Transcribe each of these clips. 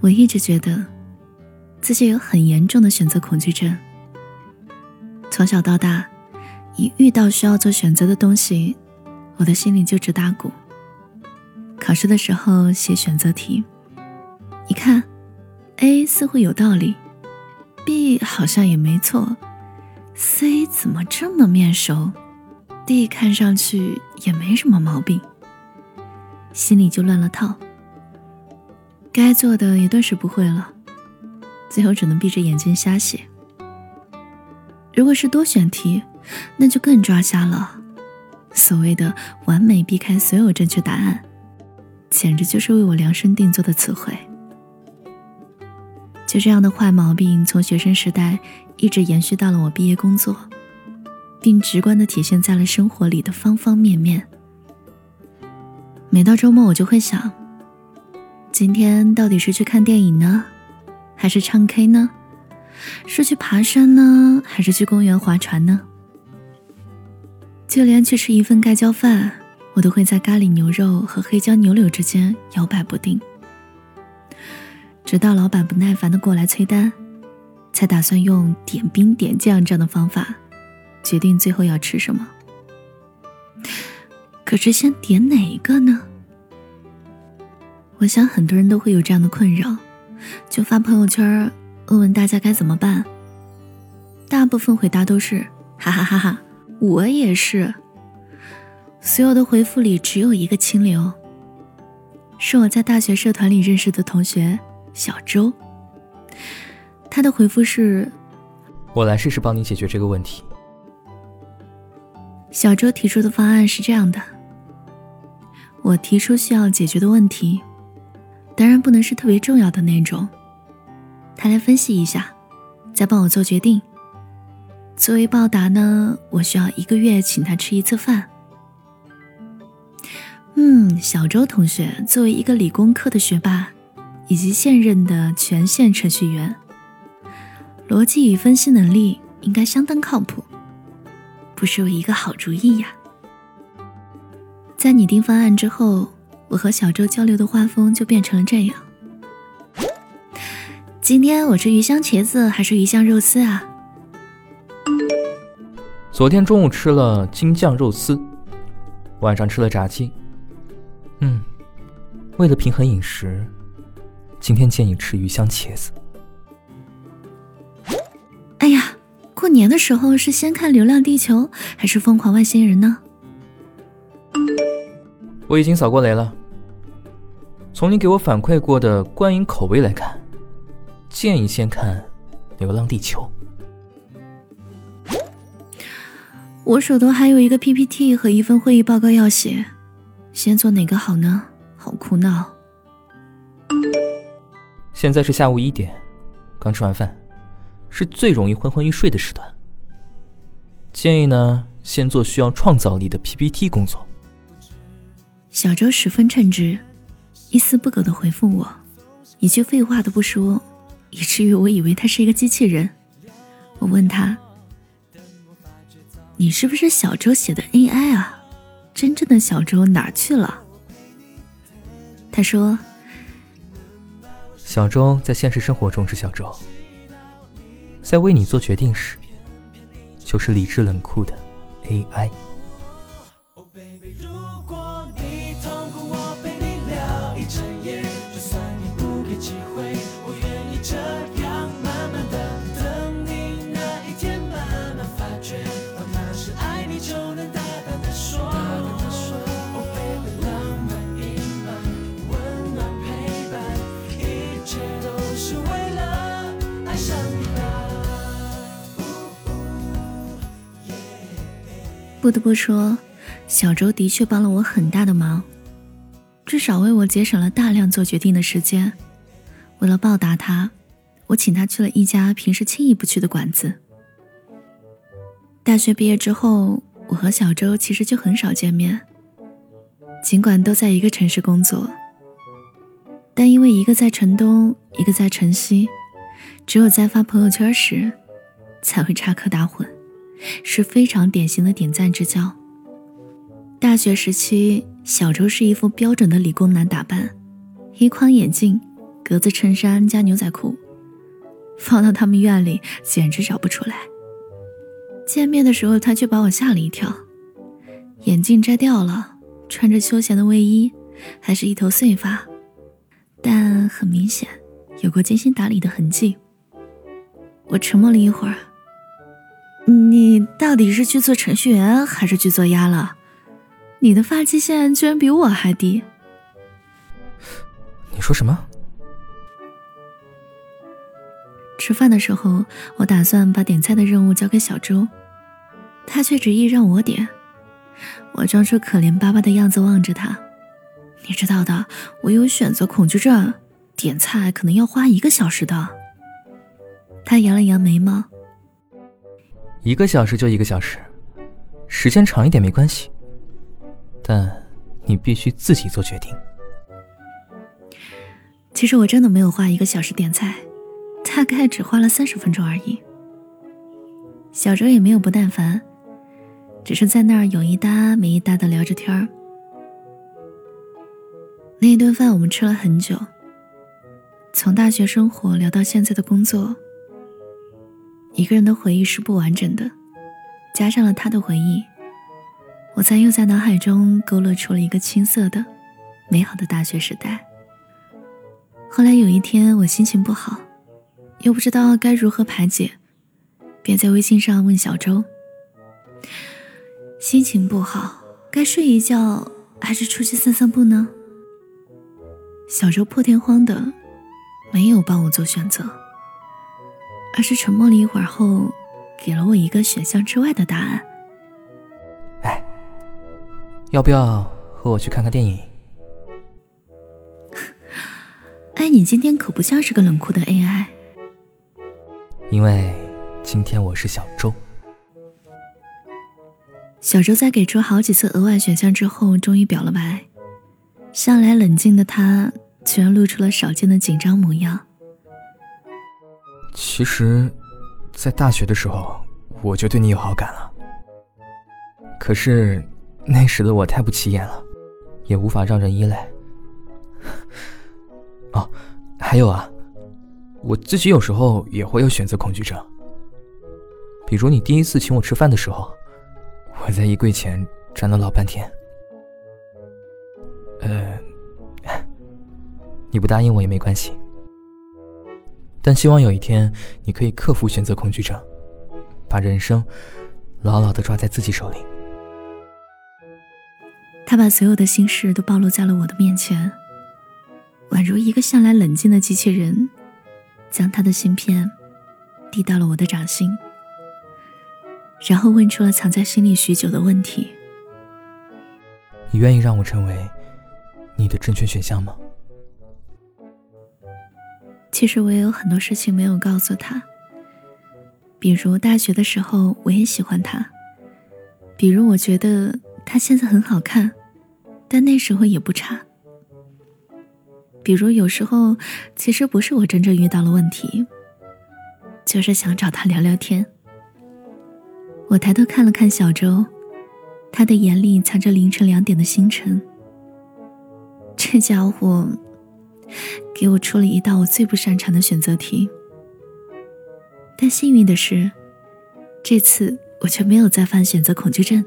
我一直觉得自己有很严重的选择恐惧症。从小到大，一遇到需要做选择的东西，我的心里就直打鼓。考试的时候写选择题，一看，A 似乎有道理，B 好像也没错，C 怎么这么面熟，D 看上去也没什么毛病，心里就乱了套。该做的也顿时不会了，最后只能闭着眼睛瞎写。如果是多选题，那就更抓瞎了。所谓的完美避开所有正确答案，简直就是为我量身定做的词汇。就这样的坏毛病，从学生时代一直延续到了我毕业工作，并直观的体现在了生活里的方方面面。每到周末，我就会想。今天到底是去看电影呢，还是唱 K 呢？是去爬山呢，还是去公园划船呢？就连去吃一份盖浇饭，我都会在咖喱牛肉和黑椒牛柳之间摇摆不定，直到老板不耐烦的过来催单，才打算用点兵点将这样的方法，决定最后要吃什么。可是先点哪一个呢？我想很多人都会有这样的困扰，就发朋友圈问问大家该怎么办。大部分回答都是哈哈哈哈，我也是。所有的回复里只有一个清流，是我在大学社团里认识的同学小周。他的回复是：我来试试帮你解决这个问题。小周提出的方案是这样的：我提出需要解决的问题。当然不能是特别重要的那种。他来分析一下，再帮我做决定。作为报答呢，我需要一个月请他吃一次饭。嗯，小周同学作为一个理工科的学霸，以及现任的全线程序员，逻辑与分析能力应该相当靠谱，不失为一个好主意呀。在拟定方案之后。我和小周交流的画风就变成了这样。今天我吃鱼香茄子还是鱼香肉丝啊？昨天中午吃了京酱肉丝，晚上吃了炸鸡。嗯，为了平衡饮食，今天建议吃鱼香茄子。哎呀，过年的时候是先看《流浪地球》还是《疯狂外星人》呢？我已经扫过雷了。从你给我反馈过的观影口味来看，建议先看《流浪地球》。我手头还有一个 PPT 和一份会议报告要写，先做哪个好呢？好苦恼。现在是下午一点，刚吃完饭，是最容易昏昏欲睡的时段。建议呢，先做需要创造力的 PPT 工作。小周十分称职，一丝不苟的回复我，一句废话都不说，以至于我以为他是一个机器人。我问他：“你是不是小周写的 AI 啊？真正的小周哪去了？”他说：“小周在现实生活中是小周，在为你做决定时，就是理智冷酷的 AI。”不得不说，小周的确帮了我很大的忙，至少为我节省了大量做决定的时间。为了报答他，我请他去了一家平时轻易不去的馆子。大学毕业之后，我和小周其实就很少见面。尽管都在一个城市工作，但因为一个在城东，一个在城西，只有在发朋友圈时，才会插科打诨。是非常典型的点赞之交。大学时期，小周是一副标准的理工男打扮，一框眼镜，格子衬衫加牛仔裤，放到他们院里简直找不出来。见面的时候，他却把我吓了一跳，眼镜摘掉了，穿着休闲的卫衣，还是一头碎发，但很明显有过精心打理的痕迹。我沉默了一会儿。你到底是去做程序员还是去做鸭了？你的发际线居然比我还低。你说什么？吃饭的时候，我打算把点菜的任务交给小周，他却执意让我点。我装出可怜巴巴的样子望着他。你知道的，我有选择恐惧症，点菜可能要花一个小时的。他扬了扬眉毛。一个小时就一个小时，时间长一点没关系，但你必须自己做决定。其实我真的没有花一个小时点菜，大概只花了三十分钟而已。小周也没有不耐烦，只是在那儿有一搭没一搭的聊着天儿。那一顿饭我们吃了很久，从大学生活聊到现在的工作。一个人的回忆是不完整的，加上了他的回忆，我才又在脑海中勾勒出了一个青涩的、美好的大学时代。后来有一天，我心情不好，又不知道该如何排解，便在微信上问小周：“心情不好，该睡一觉还是出去散散步呢？”小周破天荒的没有帮我做选择。而是沉默了一会儿后，给了我一个选项之外的答案。哎，要不要和我去看看电影？哎，你今天可不像是个冷酷的 AI。因为今天我是小周。小周在给出好几次额外选项之后，终于表了白。向来冷静的他，居然露出了少见的紧张模样。其实，在大学的时候，我就对你有好感了。可是，那时的我太不起眼了，也无法让人依赖。哦，还有啊，我自己有时候也会有选择恐惧症。比如你第一次请我吃饭的时候，我在衣柜前站了老半天。呃，你不答应我也没关系。但希望有一天，你可以克服选择恐惧症，把人生牢牢的抓在自己手里。他把所有的心事都暴露在了我的面前，宛如一个向来冷静的机器人，将他的芯片递到了我的掌心，然后问出了藏在心里许久的问题：你愿意让我成为你的正确选项吗？其实我也有很多事情没有告诉他，比如大学的时候我也喜欢他，比如我觉得他现在很好看，但那时候也不差。比如有时候其实不是我真正遇到了问题，就是想找他聊聊天。我抬头看了看小周，他的眼里藏着凌晨两点的星辰。这家伙。给我出了一道我最不擅长的选择题，但幸运的是，这次我却没有再犯选择恐惧症。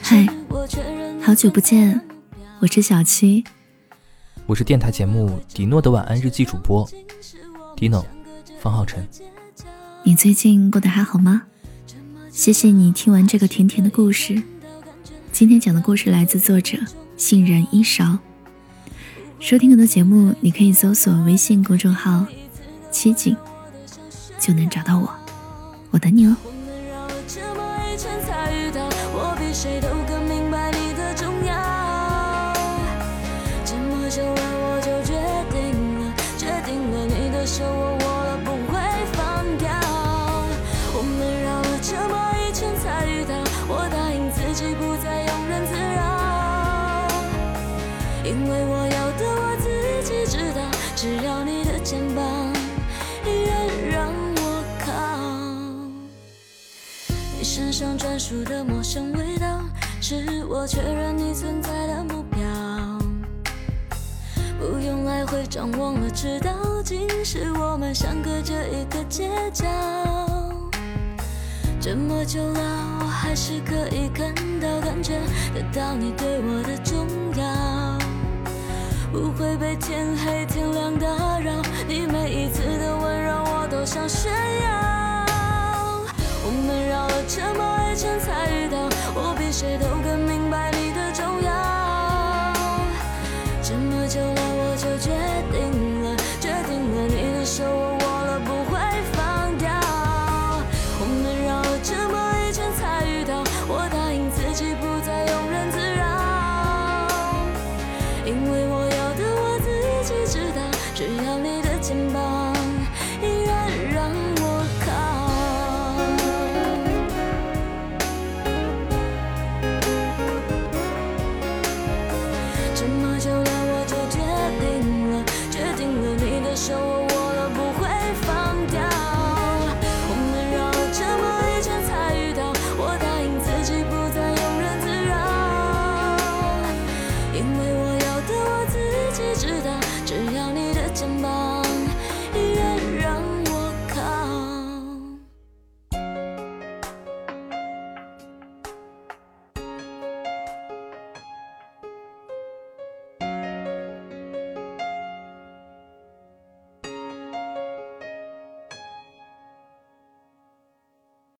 嗨，好久不见，我是小七，我是电台节目《迪诺的晚安日记》主播迪诺方浩辰。你最近过得还好吗？谢谢你听完这个甜甜的故事。今天讲的故事来自作者杏仁一勺。收听更多节目，你可以搜索微信公众号“七景”，就能找到我。我等你哦。因为我要的我自己知道，只要你的肩膀依然让我靠。你身上专属的陌生味道，是我确认你存在的目标。不用来回张望了，知道竟是我们相隔着一个街角。这么久了，我还是可以看到、感觉得到你对我的重要，不会被天黑天亮打扰。你每一次的温柔，我都想炫耀。我们绕了这么一圈才遇到，我比谁都更明白你的重要。这么久了知道